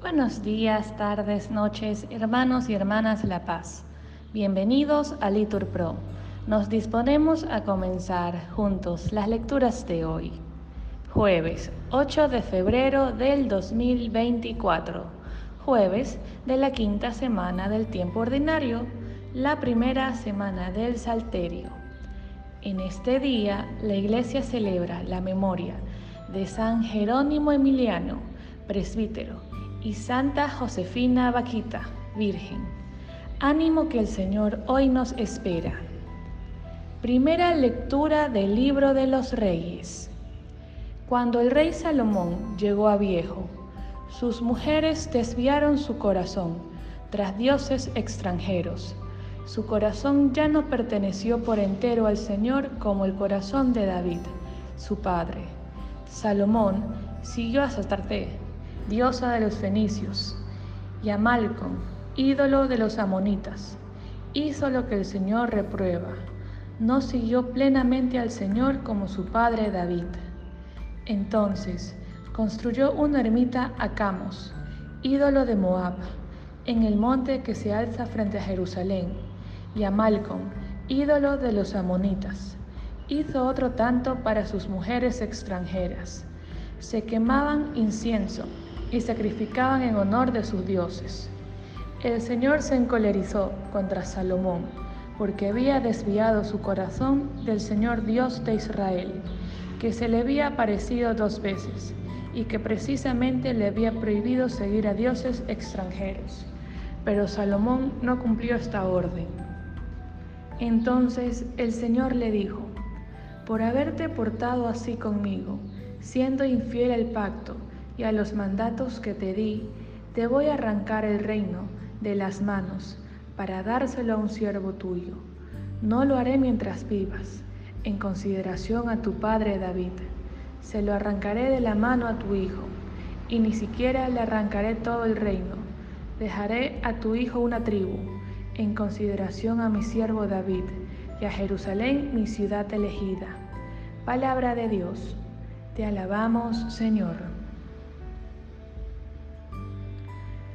Buenos días, tardes, noches, hermanos y hermanas La Paz. Bienvenidos a Litur Pro. Nos disponemos a comenzar juntos las lecturas de hoy. Jueves 8 de febrero del 2024. Jueves de la quinta semana del tiempo ordinario, la primera semana del Salterio. En este día la Iglesia celebra la memoria de San Jerónimo Emiliano, presbítero, y Santa Josefina Vaquita, Virgen. Ánimo que el Señor hoy nos espera. Primera lectura del libro de los reyes. Cuando el rey Salomón llegó a viejo, sus mujeres desviaron su corazón tras dioses extranjeros. Su corazón ya no perteneció por entero al Señor como el corazón de David, su padre. Salomón siguió a Satarte, diosa de los fenicios, y a Malcom, ídolo de los amonitas. Hizo lo que el Señor reprueba no siguió plenamente al Señor como su padre David. Entonces construyó una ermita a Camos, ídolo de Moab, en el monte que se alza frente a Jerusalén, y a ídolo de los amonitas. Hizo otro tanto para sus mujeres extranjeras. Se quemaban incienso y sacrificaban en honor de sus dioses. El Señor se encolerizó contra Salomón porque había desviado su corazón del Señor Dios de Israel, que se le había aparecido dos veces y que precisamente le había prohibido seguir a dioses extranjeros. Pero Salomón no cumplió esta orden. Entonces el Señor le dijo, por haberte portado así conmigo, siendo infiel al pacto y a los mandatos que te di, te voy a arrancar el reino de las manos para dárselo a un siervo tuyo. No lo haré mientras vivas, en consideración a tu padre David. Se lo arrancaré de la mano a tu hijo, y ni siquiera le arrancaré todo el reino. Dejaré a tu hijo una tribu, en consideración a mi siervo David, y a Jerusalén mi ciudad elegida. Palabra de Dios. Te alabamos, Señor.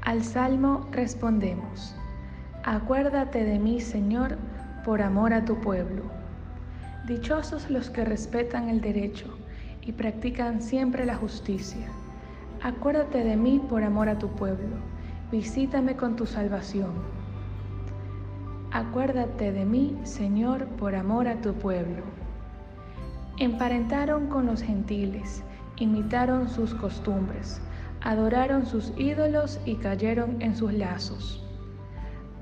Al salmo respondemos. Acuérdate de mí, Señor, por amor a tu pueblo. Dichosos los que respetan el derecho y practican siempre la justicia. Acuérdate de mí por amor a tu pueblo. Visítame con tu salvación. Acuérdate de mí, Señor, por amor a tu pueblo. Emparentaron con los gentiles, imitaron sus costumbres, adoraron sus ídolos y cayeron en sus lazos.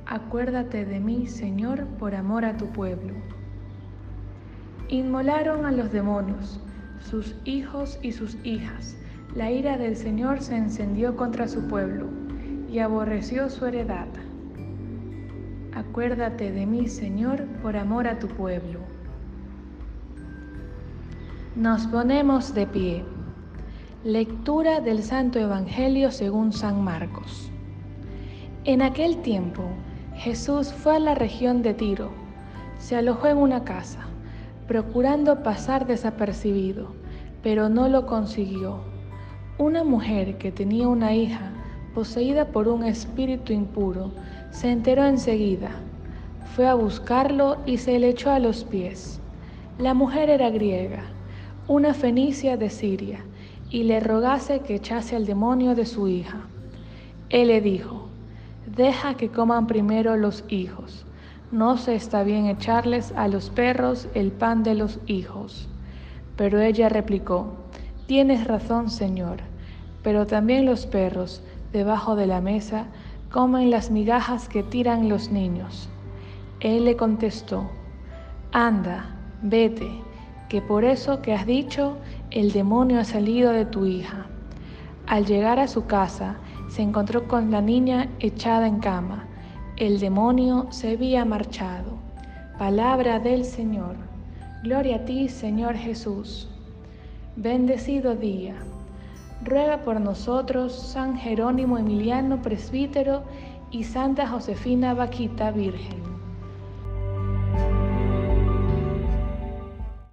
Acuérdate de mí, Señor, por amor a tu pueblo. Inmolaron a los demonios, sus hijos y sus hijas. La ira del Señor se encendió contra su pueblo y aborreció su heredad. Acuérdate de mí, Señor, por amor a tu pueblo. Nos ponemos de pie. Lectura del Santo Evangelio según San Marcos. En aquel tiempo, Jesús fue a la región de Tiro. Se alojó en una casa, procurando pasar desapercibido, pero no lo consiguió. Una mujer que tenía una hija poseída por un espíritu impuro se enteró enseguida. Fue a buscarlo y se le echó a los pies. La mujer era griega, una fenicia de Siria, y le rogase que echase al demonio de su hija. Él le dijo, Deja que coman primero los hijos. No se está bien echarles a los perros el pan de los hijos. Pero ella replicó, Tienes razón, Señor, pero también los perros, debajo de la mesa, comen las migajas que tiran los niños. Él le contestó, Anda, vete, que por eso que has dicho, el demonio ha salido de tu hija. Al llegar a su casa, se encontró con la niña echada en cama. El demonio se había marchado. Palabra del Señor. Gloria a ti, Señor Jesús. Bendecido día. Ruega por nosotros San Jerónimo Emiliano, presbítero, y Santa Josefina Vaquita, Virgen.